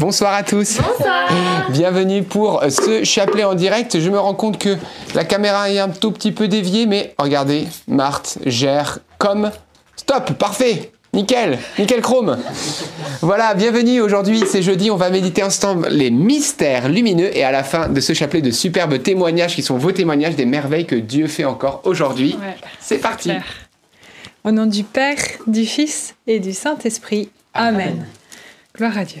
Bonsoir à tous. Bonsoir. Bienvenue pour ce chapelet en direct. Je me rends compte que la caméra est un tout petit peu déviée, mais regardez, Marthe gère comme. Stop, parfait. Nickel, nickel chrome. Voilà, bienvenue. Aujourd'hui, c'est jeudi. On va méditer ensemble les mystères lumineux et à la fin de ce chapelet de superbes témoignages qui sont vos témoignages des merveilles que Dieu fait encore aujourd'hui. Ouais, c'est parti. clair. Au nom du Père, du Fils et du Saint-Esprit. Amen. Gloire à Dieu.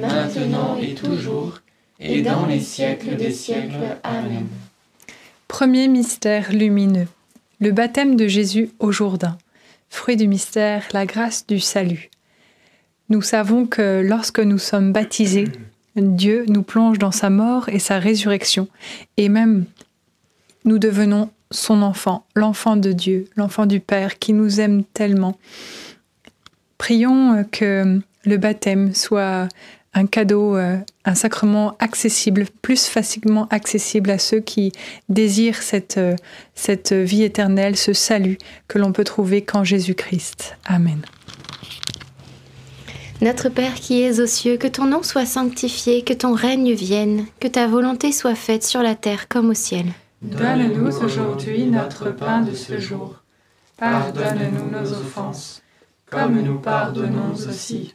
maintenant et toujours, et dans les siècles des siècles. Amen. Premier mystère lumineux. Le baptême de Jésus au Jourdain. Fruit du mystère, la grâce du salut. Nous savons que lorsque nous sommes baptisés, Dieu nous plonge dans sa mort et sa résurrection. Et même, nous devenons son enfant, l'enfant de Dieu, l'enfant du Père qui nous aime tellement. Prions que le baptême soit un cadeau, euh, un sacrement accessible, plus facilement accessible à ceux qui désirent cette, euh, cette vie éternelle, ce salut que l'on peut trouver qu'en Jésus-Christ. Amen. Notre Père qui es aux cieux, que ton nom soit sanctifié, que ton règne vienne, que ta volonté soit faite sur la terre comme au ciel. Donne-nous aujourd'hui notre pain de ce jour. Pardonne-nous nos offenses, comme nous pardonnons aussi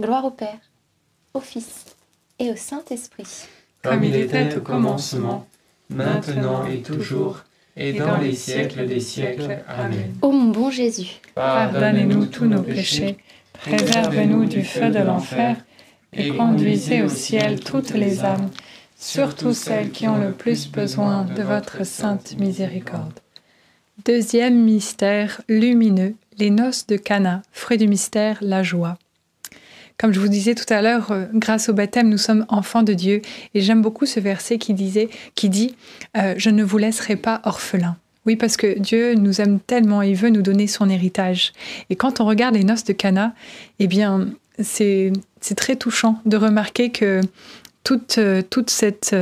Gloire au Père, au Fils et au Saint-Esprit. Comme il était au commencement, maintenant et toujours, et dans les siècles des siècles. Amen. Ô mon bon Jésus, Pardonnez-nous tous nos péchés, préservez-nous du feu de l'enfer, et conduisez au ciel toutes les âmes, surtout celles qui ont le plus besoin de votre sainte miséricorde. Deuxième mystère lumineux, les noces de Cana, fruit du mystère, la joie. Comme je vous disais tout à l'heure, euh, grâce au baptême, nous sommes enfants de Dieu. Et j'aime beaucoup ce verset qui disait, qui dit, euh, je ne vous laisserai pas orphelins. Oui, parce que Dieu nous aime tellement et veut nous donner son héritage. Et quand on regarde les noces de Cana, eh bien, c'est très touchant de remarquer que toute, euh, toute cette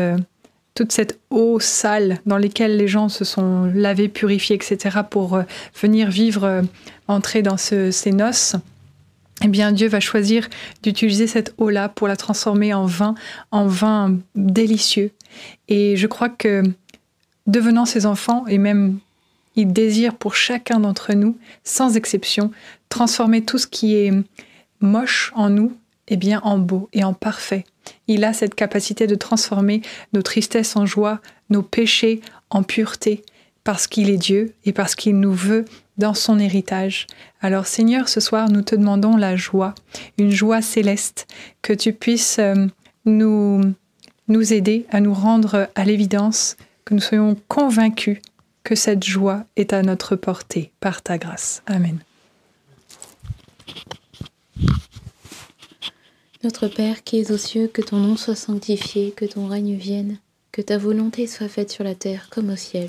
toute cette eau sale dans laquelle les gens se sont lavés, purifiés, etc., pour venir vivre, entrer dans ce- ces noces, eh bien Dieu va choisir d'utiliser cette eau-là pour la transformer en vin, en vin délicieux. Et je crois que devenant ses enfants, et même il désire pour chacun d'entre nous, sans exception, transformer tout ce qui est moche en nous, eh bien en beau et en parfait. Il a cette capacité de transformer nos tristesses en joie, nos péchés en pureté, parce qu'il est Dieu et parce qu'il nous veut dans son héritage. Alors Seigneur, ce soir, nous te demandons la joie, une joie céleste, que tu puisses euh, nous, nous aider à nous rendre à l'évidence, que nous soyons convaincus que cette joie est à notre portée par ta grâce. Amen. Notre Père qui es aux cieux, que ton nom soit sanctifié, que ton règne vienne, que ta volonté soit faite sur la terre comme au ciel.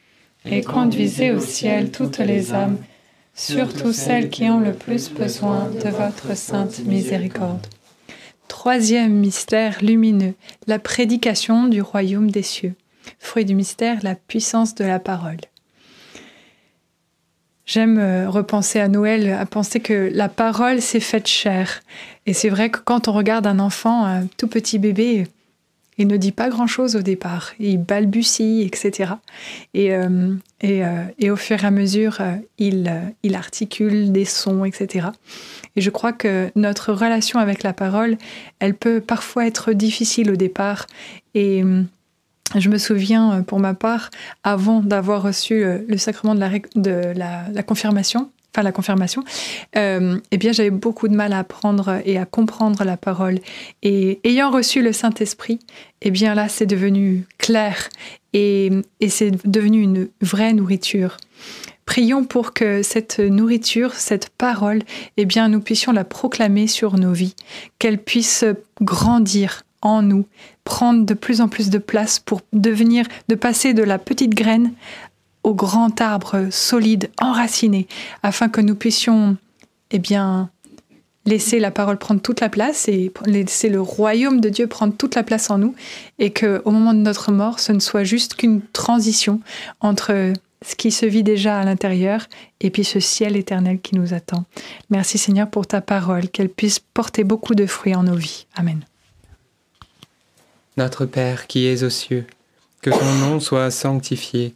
Et conduisez au ciel toutes les âmes, surtout celles qui ont le plus besoin de votre sainte miséricorde. Troisième mystère lumineux, la prédication du royaume des cieux. Fruit du mystère, la puissance de la parole. J'aime euh, repenser à Noël, à penser que la parole s'est faite chair. Et c'est vrai que quand on regarde un enfant, un tout petit bébé, il ne dit pas grand-chose au départ. Il balbutie, etc. Et, euh, et, euh, et au fur et à mesure, euh, il, euh, il articule des sons, etc. Et je crois que notre relation avec la parole, elle peut parfois être difficile au départ. Et je me souviens, euh, pour ma part, avant d'avoir reçu euh, le sacrement de la, de la confirmation, enfin la confirmation, euh, eh bien j'avais beaucoup de mal à apprendre et à comprendre la parole. Et ayant reçu le Saint-Esprit, eh bien là c'est devenu clair et, et c'est devenu une vraie nourriture. Prions pour que cette nourriture, cette parole, eh bien nous puissions la proclamer sur nos vies, qu'elle puisse grandir en nous, prendre de plus en plus de place pour devenir, de passer de la petite graine au grand arbre solide, enraciné, afin que nous puissions, eh bien, laisser la parole prendre toute la place et laisser le royaume de Dieu prendre toute la place en nous, et que au moment de notre mort, ce ne soit juste qu'une transition entre ce qui se vit déjà à l'intérieur et puis ce ciel éternel qui nous attend. Merci Seigneur pour ta parole, qu'elle puisse porter beaucoup de fruits en nos vies. Amen. Notre Père qui es aux cieux, que ton nom soit sanctifié,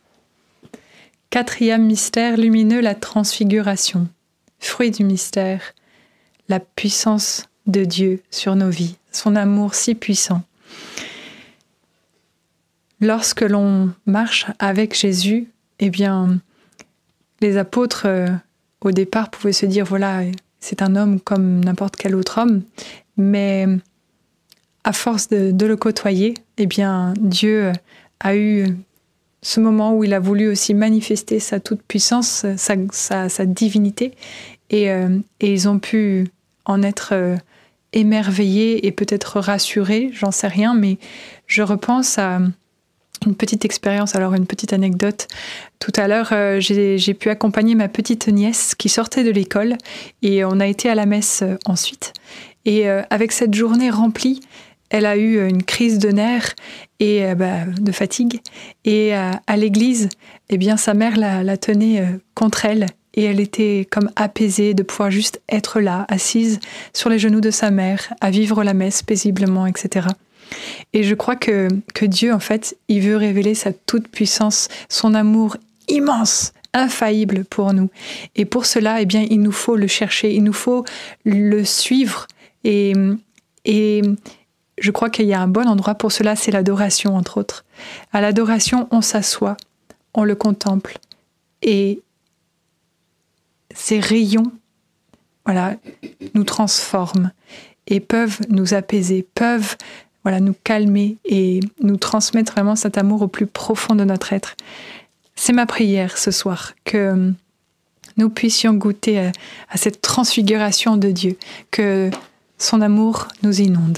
Quatrième mystère lumineux, la transfiguration. Fruit du mystère, la puissance de Dieu sur nos vies, son amour si puissant. Lorsque l'on marche avec Jésus, eh bien, les apôtres, euh, au départ, pouvaient se dire, voilà, c'est un homme comme n'importe quel autre homme, mais à force de, le côtoyer, eh bien, Dieu a eu ce moment où il a voulu aussi manifester sa toute-puissance, sa, divinité, et, euh, et ils ont pu en être euh, émerveillés et peut-être rassurés, j'en sais rien, mais je repense à une petite expérience, alors une petite anecdote. Tout à l'heure, euh, j'ai pu accompagner ma petite nièce qui sortait de l'école et on a été à la messe ensuite. Et avec cette journée remplie, elle a eu une crise de nerfs et euh, bah, de fatigue. Et euh, à l'église, eh bien, sa mère la, tenait euh, contre elle et elle était comme apaisée de pouvoir juste être là, assise sur les genoux de sa mère, à vivre la messe paisiblement, etc. Et je crois que, que Dieu, en fait, il veut révéler sa toute-puissance, son amour immense, infaillible pour nous. Et pour cela, eh bien, il nous faut le chercher, il nous faut le suivre. Et je crois qu'il y a un bon endroit pour cela, c'est l'adoration, entre autres. À l'adoration, on s'assoit, on le contemple. Et ces rayons, voilà, nous transforment. et peuvent nous apaiser, peuvent voilà, nous calmer et nous transmettre vraiment cet amour au plus profond de notre être. C'est ma prière ce soir, que nous puissions goûter à, à cette transfiguration de Dieu, que son amour nous inonde.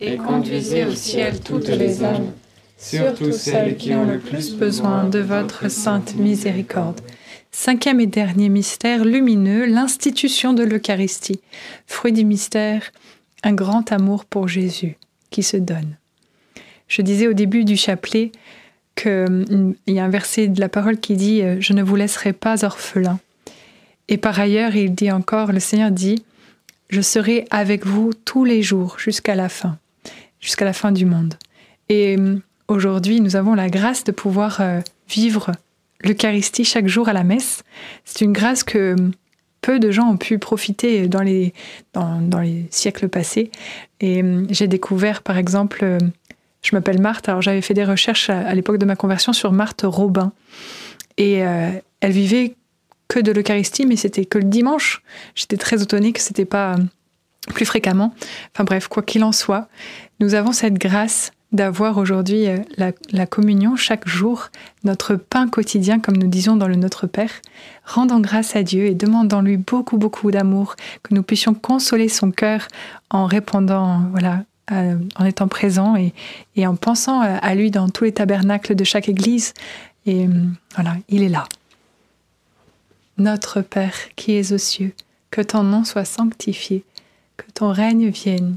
et conduisez au ciel toutes les âmes, surtout celles qui ont le plus besoin de votre sainte miséricorde. Cinquième et dernier mystère lumineux, l'institution de l'Eucharistie. Fruit du mystère, un grand amour pour Jésus qui se donne. Je disais au début du chapelet qu'il y a un verset de la parole qui dit euh, Je ne vous laisserai pas orphelin. Et par ailleurs, il dit encore Le Seigneur dit Je serai avec vous tous les jours jusqu'à la fin, jusqu'à la fin du monde. Et euh, aujourd'hui, nous avons la grâce de pouvoir euh, vivre l'Eucharistie chaque jour à la messe. C'est une grâce que peu de gens ont pu profiter dans les, dans, les siècles passés. Et euh, j'ai découvert, par exemple, euh, je m'appelle Marthe, alors j'avais fait des recherches à, l'époque de ma conversion sur Marthe Robin. Et euh, elle vivait que de l'Eucharistie, mais c'était que le dimanche. J'étais très étonnée que c'était pas euh, plus fréquemment. Enfin bref, quoi qu'il en soit, nous avons cette grâce d'avoir aujourd'hui euh, la, communion chaque jour, notre pain quotidien, comme nous disions dans le Notre Père, rendant grâce à Dieu et demandant lui beaucoup, beaucoup d'amour, que nous puissions consoler son cœur en répondant, voilà, en étant présent et, et en pensant à lui dans tous les tabernacles de chaque église. Et euh, voilà, il est là. Notre Père qui es aux cieux, que ton nom soit sanctifié, que ton règne vienne,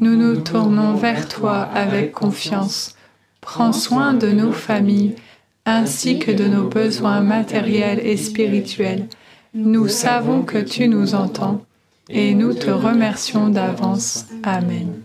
nous nous tournons vers toi avec confiance. Prends soin de nos familles, ainsi que de nos besoins matériels et spirituels. Nous savons que tu nous entends et nous te remercions d'avance. Amen.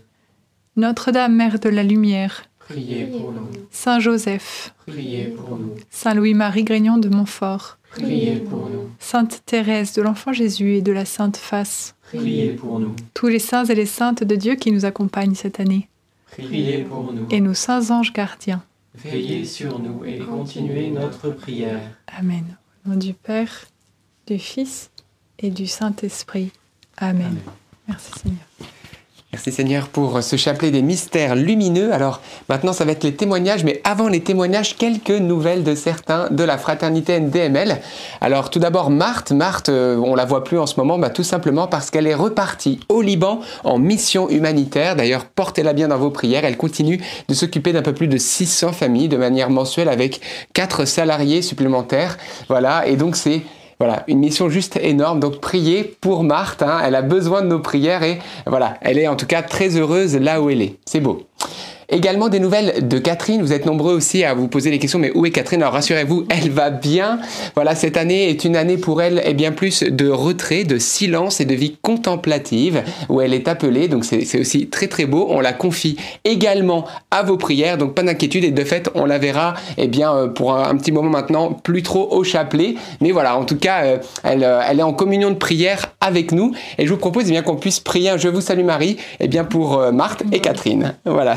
Notre-Dame, Mère de la Lumière, Priez pour nous. Saint Joseph, Priez pour nous. Saint Louis-Marie Grignon de Montfort, Priez pour nous. Sainte Thérèse de l'Enfant Jésus et de la Sainte Face, Priez pour nous. tous les saints et les saintes de Dieu qui nous accompagnent cette année, Priez pour nous. et nos saints anges gardiens. Veillez sur nous et continuez notre prière. Amen. Au nom du Père, du Fils et du Saint-Esprit. Amen. Merci Seigneur. Merci Seigneur pour ce chapelet des mystères lumineux. Alors maintenant, ça va être les témoignages, mais avant les témoignages, quelques nouvelles de certains de la fraternité NDML. Alors tout d'abord, Marthe. Marthe, euh, on la voit plus en ce moment, bah, tout simplement parce qu'elle est repartie au Liban en mission humanitaire. D'ailleurs, portez-la bien dans vos prières. Elle continue de s'occuper d'un peu plus de 600 familles de manière mensuelle avec quatre salariés supplémentaires. Voilà, et donc c'est voilà, une mission juste énorme. Donc priez pour Marthe, hein. elle a besoin de nos prières et voilà, elle est en tout cas très heureuse là où elle est. C'est beau. Également des nouvelles de Catherine. Vous êtes nombreux aussi à vous poser les questions, mais où est Catherine Alors rassurez-vous, elle va bien. Voilà, cette année est une année pour elle et bien plus de retrait, de silence et de vie contemplative où elle est appelée. Donc c'est aussi très très beau. On la confie également à vos prières. Donc pas d'inquiétude et de fait on la verra eh bien euh, pour un, un petit moment maintenant plus trop au chapelet. Mais voilà, en tout cas euh, elle, euh, elle est en communion de prière avec nous et je vous propose eh bien qu'on puisse prier un Je vous salue Marie eh bien pour euh, Marthe et Catherine. Voilà.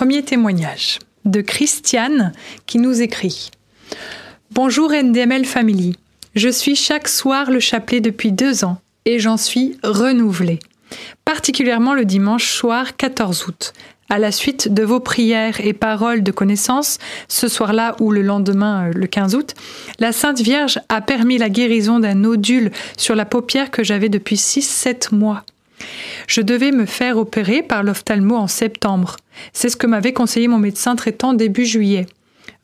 Premier témoignage de Christiane qui nous écrit Bonjour NDML Family. Je suis chaque soir le chapelet depuis deux ans et j'en suis renouvelée. Particulièrement le dimanche soir 14 août. À la suite de vos prières et paroles de connaissance, ce soir-là ou le lendemain, euh, le 15 août, la Sainte Vierge a permis la guérison d'un nodule sur la paupière que j'avais depuis 6-7 mois. Je devais me faire opérer par l'ophtalmo en septembre. C'est ce que m'avait conseillé mon médecin traitant début juillet.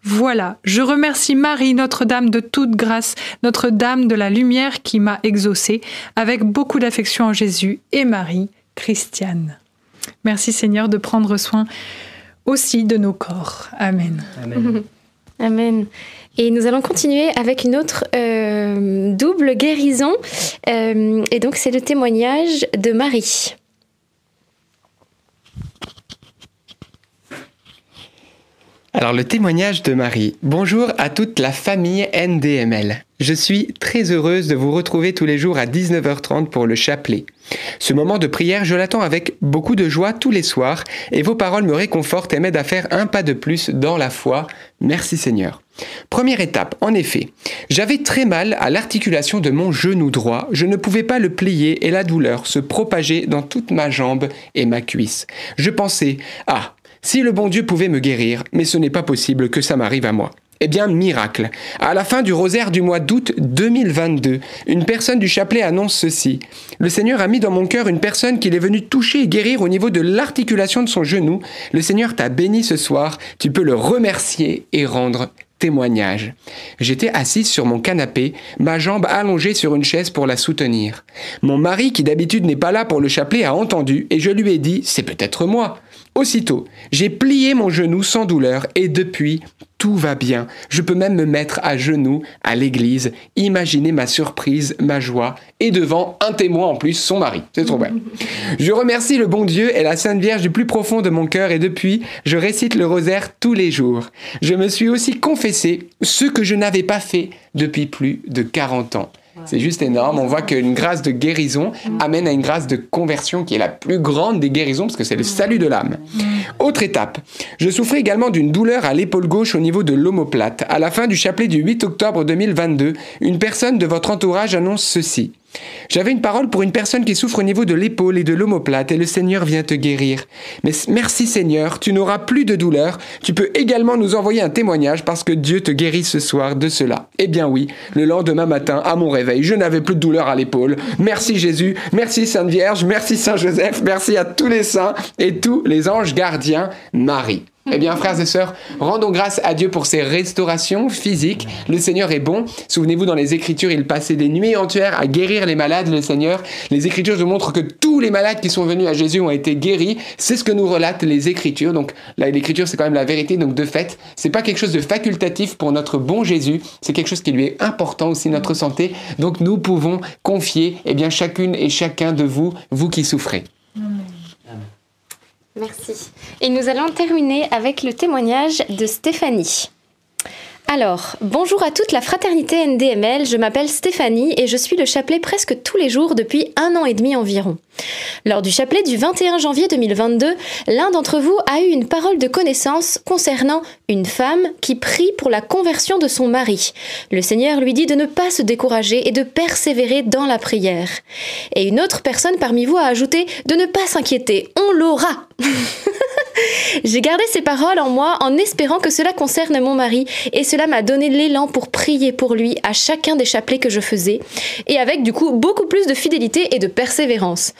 Voilà, je remercie Marie, Notre-Dame de toute grâce, Notre-Dame de la lumière qui m'a exaucée, avec beaucoup d'affection en Jésus, et Marie, Christiane. Merci Seigneur de prendre soin aussi de nos corps. Amen. Amen. Amen. Et nous allons continuer avec une autre euh, double guérison. Euh, et donc, c'est le témoignage de Marie. Alors le témoignage de Marie. Bonjour à toute la famille NDML. Je suis très heureuse de vous retrouver tous les jours à 19h30 pour le chapelet. Ce moment de prière, je l'attends avec beaucoup de joie tous les soirs et vos paroles me réconfortent et m'aident à faire un pas de plus dans la foi. Merci Seigneur. Première étape, en effet, j'avais très mal à l'articulation de mon genou droit, je ne pouvais pas le plier et la douleur se propageait dans toute ma jambe et ma cuisse. Je pensais, ah, si le bon Dieu pouvait me guérir, mais ce n'est pas possible que ça m'arrive à moi. Eh bien, miracle. À la fin du rosaire du mois d'août 2022, une personne du chapelet annonce ceci. Le Seigneur a mis dans mon cœur une personne qu'il est venu toucher et guérir au niveau de l'articulation de son genou. Le Seigneur t'a béni ce soir. Tu peux le remercier et rendre témoignage. J'étais assise sur mon canapé, ma jambe allongée sur une chaise pour la soutenir. Mon mari, qui d'habitude n'est pas là pour le chapelet, a entendu et je lui ai dit C'est peut-être moi. Aussitôt, j'ai plié mon genou sans douleur et depuis, tout va bien. Je peux même me mettre à genoux à l'église. Imaginez ma surprise, ma joie et devant un témoin en plus, son mari. C'est trop bien. Je remercie le bon Dieu et la Sainte Vierge du plus profond de mon cœur et depuis, je récite le rosaire tous les jours. Je me suis aussi confessé ce que je n'avais pas fait depuis plus de 40 ans. C'est juste énorme. On voit qu'une grâce de guérison amène à une grâce de conversion qui est la plus grande des guérisons parce que c'est le salut de l'âme. Autre étape. Je souffrais également d'une douleur à l'épaule gauche au niveau de l'omoplate. À la fin du chapelet du 8 octobre 2022, une personne de votre entourage annonce ceci. J'avais une parole pour une personne qui souffre au niveau de l'épaule et de l'omoplate et le Seigneur vient te guérir. Mais merci Seigneur, tu n'auras plus de douleur. Tu peux également nous envoyer un témoignage parce que Dieu te guérit ce soir de cela. Eh bien oui, le lendemain matin, à mon réveil, je n'avais plus de douleur à l'épaule. Merci Jésus, merci Sainte Vierge, merci Saint Joseph, merci à tous les saints et tous les anges gardiens. Marie. Eh bien, frères et sœurs, rendons grâce à Dieu pour ses restaurations physiques. Le Seigneur est bon. Souvenez-vous, dans les Écritures, il passait des nuits entières à guérir les malades, le Seigneur. Les Écritures nous montrent que tous les malades qui sont venus à Jésus ont été guéris. C'est ce que nous relatent les Écritures. Donc, là, l'Écriture, c'est quand même la vérité. Donc, de fait, c'est pas quelque chose de facultatif pour notre bon Jésus. C'est quelque chose qui lui est important aussi, notre santé. Donc, nous pouvons confier, eh bien, chacune et chacun de vous, vous qui souffrez. Merci. Et nous allons terminer avec le témoignage de Stéphanie. Alors, bonjour à toute la fraternité NDML, je m'appelle Stéphanie et je suis le chapelet presque tous les jours depuis un an et demi environ. Lors du chapelet du 21 janvier 2022, l'un d'entre vous a eu une parole de connaissance concernant une femme qui prie pour la conversion de son mari. Le Seigneur lui dit de ne pas se décourager et de persévérer dans la prière. Et une autre personne parmi vous a ajouté de ne pas s'inquiéter, on l'aura. J'ai gardé ces paroles en moi en espérant que cela concerne mon mari et cela m'a donné l'élan pour prier pour lui à chacun des chapelets que je faisais et avec du coup beaucoup plus de fidélité et de persévérance.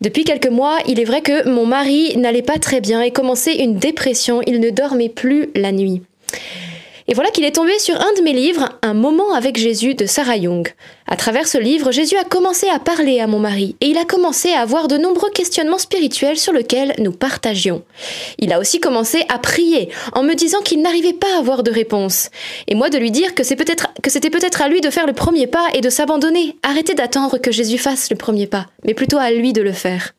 Depuis quelques mois, il est vrai que mon mari n'allait pas très bien et commençait une dépression, il ne dormait plus la nuit. Et voilà qu'il est tombé sur un de mes livres, Un moment avec Jésus de Sarah Young. À travers ce livre, Jésus a commencé à parler à mon mari et il a commencé à avoir de nombreux questionnements spirituels sur lesquels nous partagions. Il a aussi commencé à prier en me disant qu'il n'arrivait pas à avoir de réponse. Et moi de lui dire que c'était peut-être à lui de faire le premier pas et de s'abandonner. Arrêtez d'attendre que Jésus fasse le premier pas, mais plutôt à lui de le faire.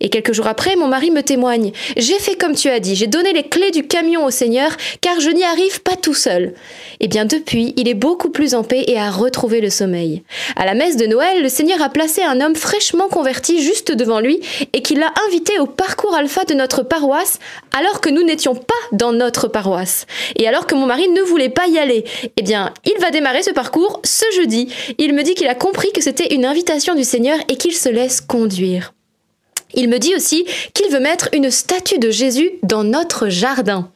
Et quelques jours après, mon mari me témoigne. J'ai fait comme tu as dit, j'ai donné les clés du camion au Seigneur, car je n'y arrive pas tout seul. Et bien depuis, il est beaucoup plus en paix et a retrouvé le sommeil. À la messe de Noël, le Seigneur a placé un homme fraîchement converti juste devant lui et qui l'a invité au parcours alpha de notre paroisse, alors que nous n'étions pas dans notre paroisse. Et alors que mon mari ne voulait pas y aller. Eh bien, il va démarrer ce parcours ce jeudi. Il me dit qu'il a compris que c'était une invitation du Seigneur et qu'il se laisse conduire. Il me dit aussi qu'il veut mettre une statue de Jésus dans notre jardin.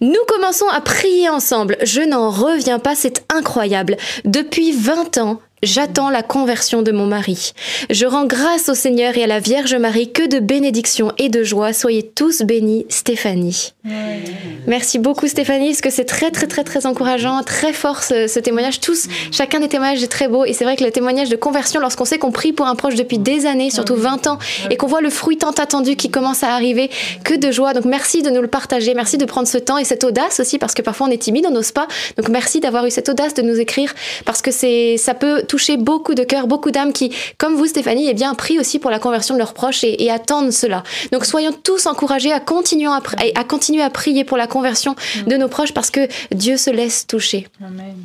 Nous commençons à prier ensemble. Je n'en reviens pas, c'est incroyable. Depuis 20 ans, J'attends la conversion de mon mari. Je rends grâce au Seigneur et à la Vierge Marie que de bénédictions et de joie. Soyez tous bénis, Stéphanie. Merci beaucoup, Stéphanie, parce que c'est très, très, très, très encourageant, très fort ce, ce témoignage. Tous, chacun des témoignages est très beau. Et c'est vrai que le témoignage de conversion, lorsqu'on sait qu'on prie pour un proche depuis des années, surtout 20 ans, et qu'on voit le fruit tant attendu qui commence à arriver, que de joie. Donc merci de nous le partager. Merci de prendre ce temps et cette audace aussi, parce que parfois on est timide, on n'ose pas. Donc merci d'avoir eu cette audace de nous écrire, parce que c'est, ça peut toucher beaucoup de cœurs, beaucoup d'âmes qui, comme vous Stéphanie, eh bien, prient aussi pour la conversion de leurs proches et, et attendent cela. Donc soyons tous encouragés à continuer à, à continuer à prier pour la conversion de nos proches parce que Dieu se laisse toucher. Amen.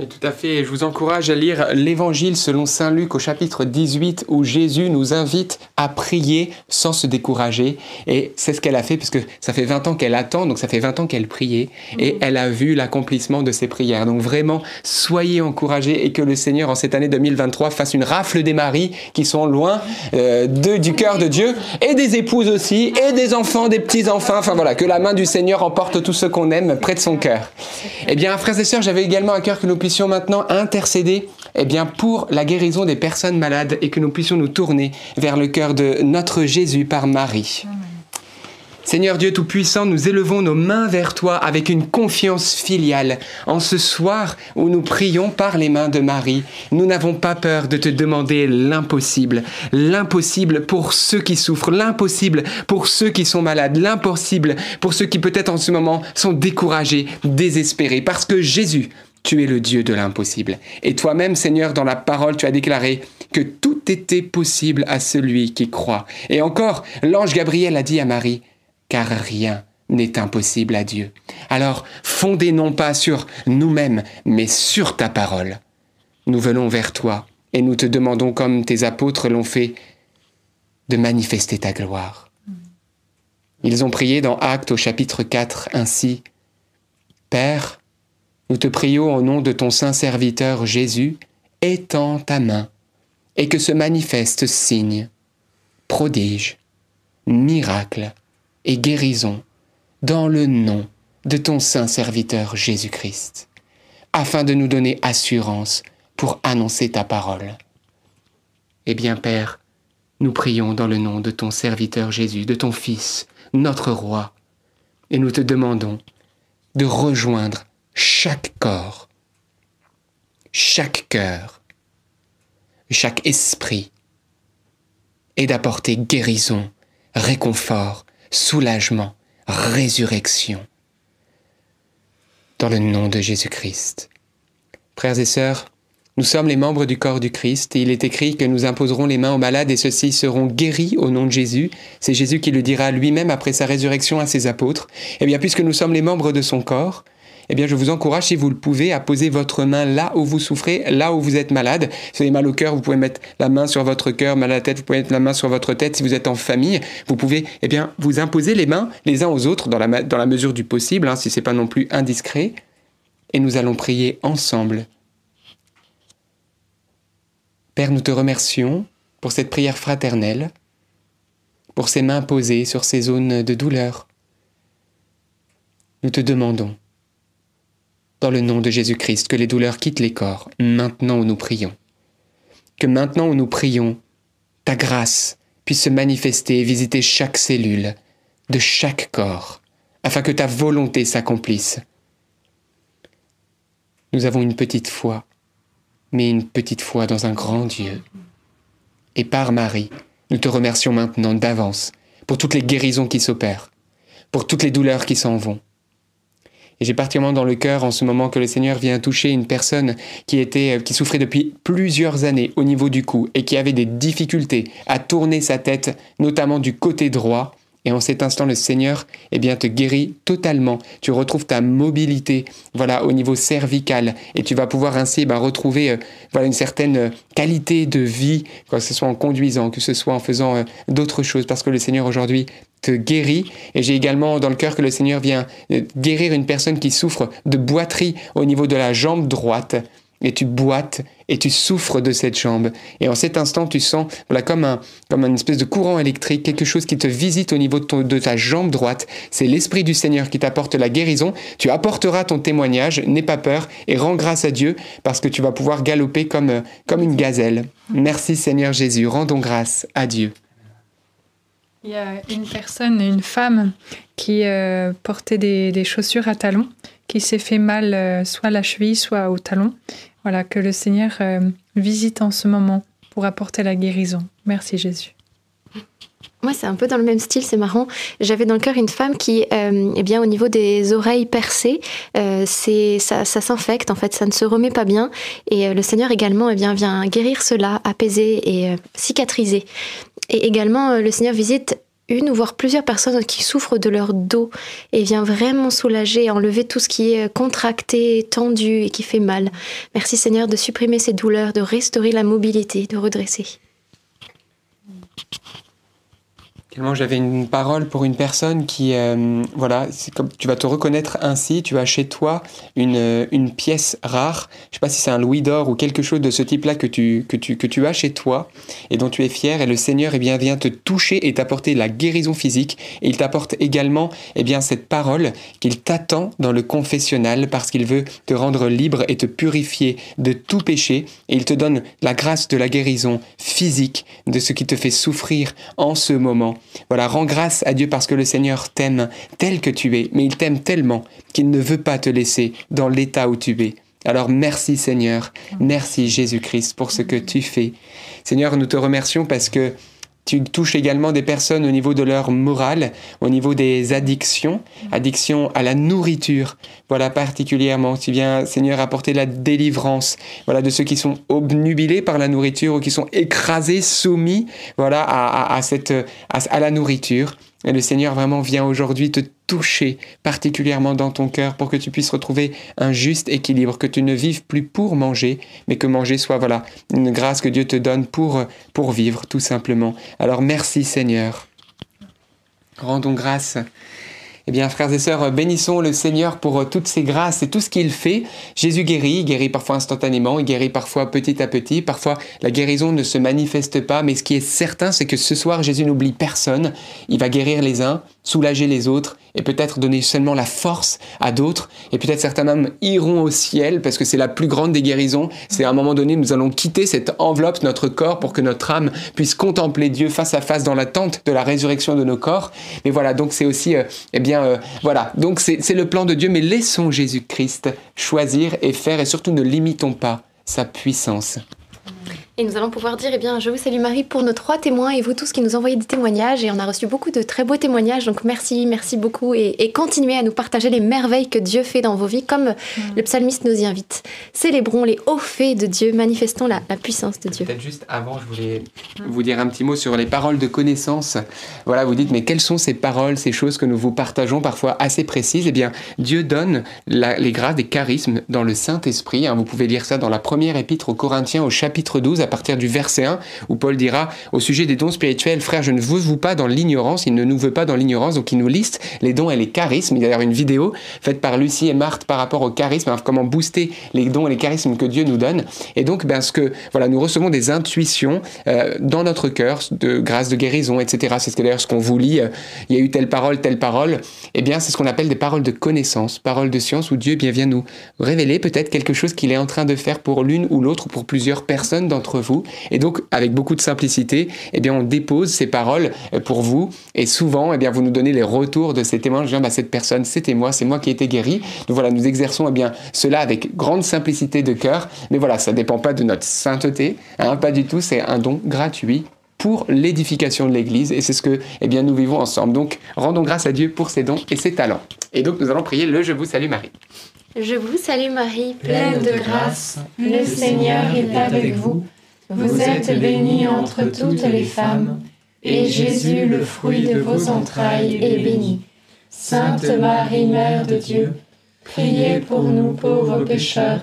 Et tout à fait, je vous encourage à lire l'évangile selon Saint Luc au chapitre 18 où Jésus nous invite à prier sans se décourager. Et c'est ce qu'elle a fait puisque ça fait 20 ans qu'elle attend, donc ça fait 20 ans qu'elle priait et elle a vu l'accomplissement de ses prières. Donc vraiment, soyez encouragés et que le Seigneur en cette année 2023 fasse une rafle des maris qui sont loin euh, de, du cœur de Dieu et des épouses aussi et des enfants, des petits-enfants. Enfin voilà, que la main du Seigneur emporte tout ce qu'on aime près de son cœur. Eh bien, frères et sœurs, j'avais également à cœur que nous puissions maintenant intercéder eh bien, pour la guérison des personnes malades et que nous puissions nous tourner vers le cœur de notre Jésus par Marie. Seigneur Dieu Tout-Puissant, nous élevons nos mains vers toi avec une confiance filiale. En ce soir où nous prions par les mains de Marie, nous n'avons pas peur de te demander l'impossible. L'impossible pour ceux qui souffrent, l'impossible pour ceux qui sont malades, l'impossible pour ceux qui peut-être en ce moment sont découragés, désespérés. Parce que Jésus, tu es le Dieu de l'impossible. Et toi-même, Seigneur, dans la parole, tu as déclaré que tout était possible à celui qui croit. Et encore, l'ange Gabriel a dit à Marie, car rien n'est impossible à Dieu. Alors, fondez non pas sur nous-mêmes, mais sur ta parole. Nous venons vers toi et nous te demandons, comme tes apôtres l'ont fait, de manifester ta gloire. Ils ont prié dans Actes au chapitre 4 ainsi. Père, nous te prions au nom de ton saint serviteur Jésus, étends ta main et que se manifestent signes, prodiges, miracles et guérisons dans le nom de ton saint serviteur Jésus-Christ, afin de nous donner assurance pour annoncer ta parole. Eh bien, Père, nous prions dans le nom de ton serviteur Jésus, de ton Fils, notre Roi, et nous te demandons de rejoindre chaque corps, chaque cœur, chaque esprit, et d'apporter guérison, réconfort, soulagement, résurrection. Dans le nom de Jésus-Christ. Frères et sœurs, nous sommes les membres du corps du Christ et il est écrit que nous imposerons les mains aux malades et ceux-ci seront guéris au nom de Jésus. C'est Jésus qui le dira lui-même après sa résurrection à ses apôtres. Eh bien, puisque nous sommes les membres de son corps, eh bien, je vous encourage, si vous le pouvez, à poser votre main là où vous souffrez, là où vous êtes malade. Si vous avez mal au cœur, vous pouvez mettre la main sur votre cœur, mal à la tête, vous pouvez mettre la main sur votre tête. Si vous êtes en famille, vous pouvez, eh bien, vous imposer les mains les uns aux autres dans la, dans la mesure du possible, hein, si c'est pas non plus indiscret. Et nous allons prier ensemble. Père, nous te remercions pour cette prière fraternelle, pour ces mains posées sur ces zones de douleur. Nous te demandons dans le nom de Jésus-Christ, que les douleurs quittent les corps, maintenant où nous prions. Que maintenant où nous prions, ta grâce puisse se manifester et visiter chaque cellule de chaque corps, afin que ta volonté s'accomplisse. Nous avons une petite foi, mais une petite foi dans un grand Dieu. Et par Marie, nous te remercions maintenant d'avance pour toutes les guérisons qui s'opèrent, pour toutes les douleurs qui s'en vont, et j'ai particulièrement dans le cœur en ce moment que le Seigneur vient toucher une personne qui était, qui souffrait depuis plusieurs années au niveau du cou et qui avait des difficultés à tourner sa tête, notamment du côté droit. Et en cet instant, le Seigneur, eh bien, te guérit totalement. Tu retrouves ta mobilité, voilà, au niveau cervical, et tu vas pouvoir ainsi, ben, retrouver, euh, voilà, une certaine euh, qualité de vie, que ce soit en conduisant, que ce soit en faisant euh, d'autres choses, parce que le Seigneur aujourd'hui te guérit. Et j'ai également dans le cœur que le Seigneur vient euh, guérir une personne qui souffre de boiterie au niveau de la jambe droite. Et tu boites et tu souffres de cette jambe. Et en cet instant, tu sens voilà, comme, un, comme une espèce de courant électrique, quelque chose qui te visite au niveau de, de ta jambe droite. C'est l'Esprit du Seigneur qui t'apporte la guérison. Tu apporteras ton témoignage, n'aie pas peur et rends grâce à Dieu parce que tu vas pouvoir galoper comme, euh, comme une gazelle. Merci Seigneur Jésus, rendons grâce à Dieu. Il y a une personne, une femme, qui euh, portait des, chaussures à talons, qui s'est fait mal euh, soit à la cheville, soit au talon. Voilà, que le Seigneur euh, visite en ce moment pour apporter la guérison. Merci Jésus. Moi, c'est un peu dans le même style, c'est marrant. J'avais dans le cœur une femme qui, euh, eh bien, au niveau des oreilles percées, c'est ça, ça s'infecte. En fait, ça ne se remet pas bien. Et le Seigneur également, eh bien, vient guérir cela, apaiser et cicatriser. Et également, euh, le Seigneur visite une ou voire plusieurs personnes qui souffrent de leur dos et vient vraiment soulager, enlever tout ce qui est contracté, tendu et qui fait mal. Merci Seigneur de supprimer ces douleurs, de restaurer la mobilité, de redresser. J'avais une parole pour une personne qui, euh, voilà, tu vas te reconnaître ainsi. Tu as chez toi une, euh, une pièce rare. Je sais pas si c'est un louis d'or ou quelque chose de ce type-là que tu, que, tu, que tu as chez toi et dont tu es fier. Et le Seigneur, eh bien, vient te toucher et t'apporter la guérison physique. Et il t'apporte également, eh bien, cette parole qu'il t'attend dans le confessionnal parce qu'il veut te rendre libre et te purifier de tout péché. Et il te donne la grâce de la guérison physique de ce qui te fait souffrir en ce moment. Voilà, rends grâce à Dieu parce que le Seigneur t'aime tel que tu es, mais il t'aime tellement qu'il ne veut pas te laisser dans l'état où tu es. Alors merci Seigneur, merci Jésus-Christ pour ce que tu fais. Seigneur, nous te remercions parce que tu touches également des personnes au niveau de leur morale, au niveau des addictions, addiction à la nourriture, voilà particulièrement. Tu viens, Seigneur, apporter la délivrance, voilà, de ceux qui sont obnubilés par la nourriture ou qui sont écrasés, soumis, voilà, à, cette, à la nourriture. Et le Seigneur vraiment vient aujourd'hui te toucher particulièrement dans ton cœur pour que tu puisses retrouver un juste équilibre, que tu ne vives plus pour manger, mais que manger soit voilà une grâce que Dieu te donne pour, pour vivre tout simplement. Alors merci Seigneur. Rendons grâce. Eh bien, frères et sœurs, bénissons le Seigneur pour euh, toutes ses grâces et tout ce qu'il fait. Jésus guérit, il guérit parfois instantanément, il guérit parfois petit à petit, parfois la guérison ne se manifeste pas, mais ce qui est certain, c'est que ce soir, Jésus n'oublie personne. Il va guérir les uns, soulager les autres, et peut-être donner seulement la force à d'autres. Et peut-être certains hommes iront au ciel, parce que c'est la plus grande des guérisons. C'est à un moment donné, nous allons quitter cette enveloppe, notre corps, pour que notre âme puisse contempler Dieu face à face dans l'attente de la résurrection de nos corps. Mais voilà, donc c'est aussi, euh, eh bien, euh, voilà, donc c'est le plan de Dieu, mais laissons Jésus-Christ choisir et faire, et surtout ne limitons pas sa puissance. Et nous allons pouvoir dire, eh bien, je vous salue Marie pour nos trois témoins et vous tous qui nous envoyez des témoignages. Et on a reçu beaucoup de très beaux témoignages. Donc merci, merci beaucoup. Et, et continuez à nous partager les merveilles que Dieu fait dans vos vies, comme le psalmiste nous y invite. Célébrons les hauts faits de Dieu, manifestons la, la puissance de Dieu. Peut-être juste avant, je voulais vous dire un petit mot sur les paroles de connaissance. Voilà, vous dites, mais quelles sont ces paroles, ces choses que nous vous partageons parfois assez précises? Eh bien, Dieu donne la- les grâces des charismes dans le Saint-Esprit. hein. vous pouvez lire ça dans la première épître aux Corinthiens au chapitre 12 à partir du verset 1 où Paul dira au sujet des dons spirituels, frère, je ne vous vous pas dans l'ignorance, il ne nous veut pas dans l'ignorance, donc il nous liste les dons et les charismes. Il y a d'ailleurs une vidéo faite par Lucie et Marthe par rapport aux charismes, hein, comment booster les dons et les charismes que Dieu nous donne. Et donc, ben, ce que, voilà, nous recevons des intuitions euh, dans notre cœur, de grâce de guérison, etc. C'est ce d'ailleurs ce qu'on vous lit, euh, il y a eu telle parole, telle parole. Eh bien, c'est ce qu'on appelle des paroles de connaissance, paroles de science, où Dieu bien, vient nous révéler peut-être quelque chose qu'il est en train de faire pour l'une ou l'autre, ou pour plusieurs personnes d'entre vous. Et donc, avec beaucoup de simplicité, eh bien, on dépose ces paroles euh, pour vous. Et souvent, eh bien, vous nous donnez les retours de ces témoins, en disant, bah, cette personne, c'était moi, c'est moi qui ai été guéri. Donc voilà, nous exerçons eh bien, cela avec grande simplicité de cœur. Mais voilà, ça ne dépend pas de notre sainteté, hein, pas du tout, c'est un don gratuit pour l'édification de l'Église et c'est ce que eh bien, nous vivons ensemble. Donc rendons grâce à Dieu pour ses dons et ses talents. Et donc nous allons prier le Je vous salue Marie. Je vous salue Marie, pleine de grâce, le Seigneur est avec vous. Vous êtes bénie entre toutes les femmes, et Jésus, le fruit de vos entrailles, est béni. Sainte Marie, Mère de Dieu, priez pour nous pauvres pécheurs,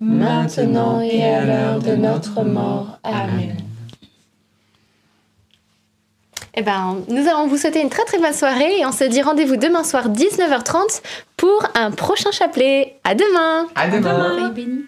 maintenant et à l'heure de notre mort. Amen. Eh ben, nous allons vous souhaiter une très très bonne soirée et on se dit rendez-vous demain soir 19h30 pour un prochain chapelet. À demain À demain. Soyez bénis.